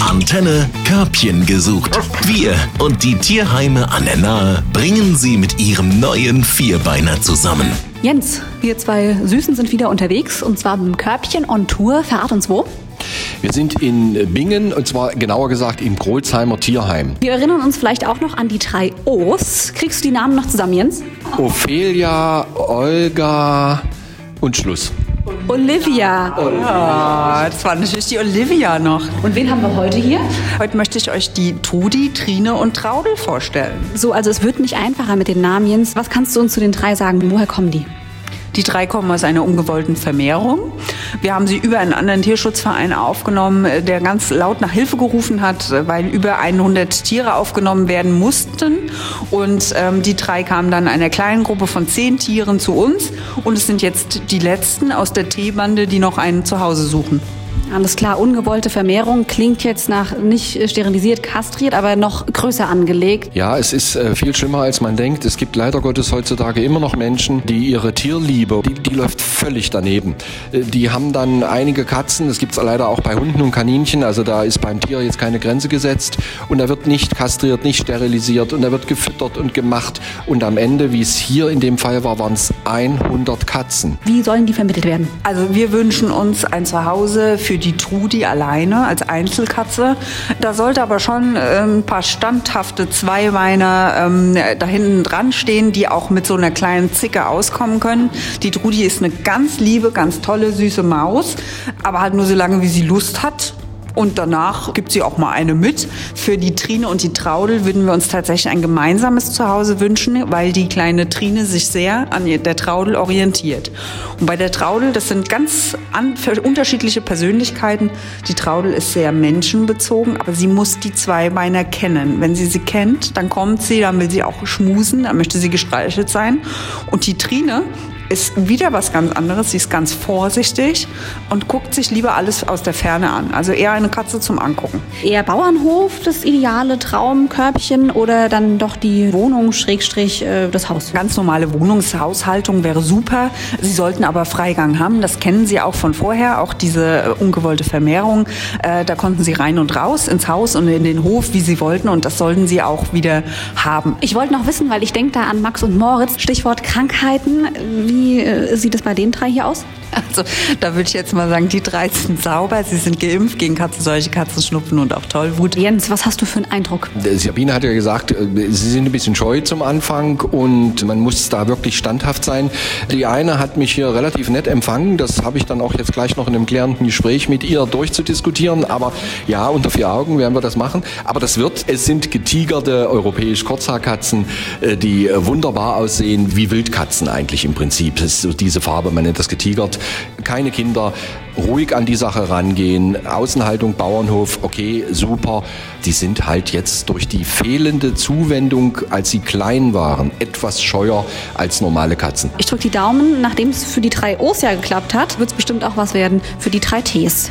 Antenne Körbchen gesucht. Wir und die Tierheime an der Nahe bringen sie mit ihrem neuen Vierbeiner zusammen. Jens, wir zwei Süßen sind wieder unterwegs und zwar mit dem Körbchen on Tour. Verrat uns wo? Wir sind in Bingen und zwar genauer gesagt im Grolzheimer Tierheim. Wir erinnern uns vielleicht auch noch an die drei O's. Kriegst du die Namen noch zusammen, Jens? Ophelia, Olga und Schluss. Olivia. Ah, das war natürlich die Olivia noch. Und wen haben wir heute hier? Heute möchte ich euch die Trudi, Trine und Traudel vorstellen. So, also es wird nicht einfacher mit den Namen, Jens. Was kannst du uns zu den drei sagen? Woher kommen die? Die drei kommen aus einer ungewollten Vermehrung. Wir haben sie über einen anderen Tierschutzverein aufgenommen, der ganz laut nach Hilfe gerufen hat, weil über 100 Tiere aufgenommen werden mussten. Und ähm, die drei kamen dann einer kleinen Gruppe von zehn Tieren zu uns. Und es sind jetzt die letzten aus der T-Bande, die noch ein Zuhause suchen. Alles klar, ungewollte Vermehrung klingt jetzt nach nicht sterilisiert, kastriert, aber noch größer angelegt. Ja, es ist äh, viel schlimmer, als man denkt. Es gibt leider Gottes heutzutage immer noch Menschen, die ihre Tierliebe, die, die läuft völlig daneben. Äh, die haben dann einige Katzen, das gibt es leider auch bei Hunden und Kaninchen, also da ist beim Tier jetzt keine Grenze gesetzt und da wird nicht kastriert, nicht sterilisiert und da wird gefüttert und gemacht und am Ende, wie es hier in dem Fall war, waren es 100 Katzen. Wie sollen die vermittelt werden? Also wir wünschen uns ein Zuhause für die Trudi alleine als Einzelkatze. Da sollte aber schon äh, ein paar standhafte Zweibeiner ähm, da hinten dran stehen, die auch mit so einer kleinen Zicke auskommen können. Die Trudi ist eine ganz liebe, ganz tolle, süße Maus, aber halt nur so lange, wie sie Lust hat. Und danach gibt sie auch mal eine mit. Für die Trine und die Traudel würden wir uns tatsächlich ein gemeinsames Zuhause wünschen, weil die kleine Trine sich sehr an der Traudel orientiert. Und bei der Traudel, das sind ganz unterschiedliche Persönlichkeiten. Die Traudel ist sehr menschenbezogen, aber sie muss die Zweibeiner kennen. Wenn sie sie kennt, dann kommt sie, dann will sie auch schmusen, dann möchte sie gestreichelt sein. Und die Trine, ist wieder was ganz anderes. Sie ist ganz vorsichtig und guckt sich lieber alles aus der Ferne an. Also eher eine Katze zum Angucken. Eher Bauernhof, das ideale Traumkörbchen oder dann doch die Wohnung, Schrägstrich, äh, das Haus? Ganz normale Wohnungshaushaltung wäre super. Sie sollten aber Freigang haben. Das kennen Sie auch von vorher, auch diese äh, ungewollte Vermehrung. Äh, da konnten Sie rein und raus ins Haus und in den Hof, wie Sie wollten. Und das sollten Sie auch wieder haben. Ich wollte noch wissen, weil ich denke da an Max und Moritz, Stichwort Krankheiten. Wie wie äh, sieht es bei den drei hier aus? Also, da würde ich jetzt mal sagen, die drei sind sauber. Sie sind geimpft gegen Katzenseuche, Katzenschnupfen und auch Tollwut. Jens, was hast du für einen Eindruck? Sabine hat ja gesagt, äh, sie sind ein bisschen scheu zum Anfang und man muss da wirklich standhaft sein. Die eine hat mich hier relativ nett empfangen. Das habe ich dann auch jetzt gleich noch in einem klärenden Gespräch mit ihr durchzudiskutieren. Aber ja, unter vier Augen werden wir das machen. Aber das wird, es sind getigerte europäisch Kurzhaarkatzen, äh, die wunderbar aussehen wie Wildkatzen eigentlich im Prinzip. Das ist so diese Farbe, man nennt das getigert keine Kinder, ruhig an die Sache rangehen, Außenhaltung, Bauernhof, okay, super. Die sind halt jetzt durch die fehlende Zuwendung, als sie klein waren, etwas scheuer als normale Katzen. Ich drücke die Daumen, nachdem es für die drei O's ja geklappt hat, wird es bestimmt auch was werden für die drei T's.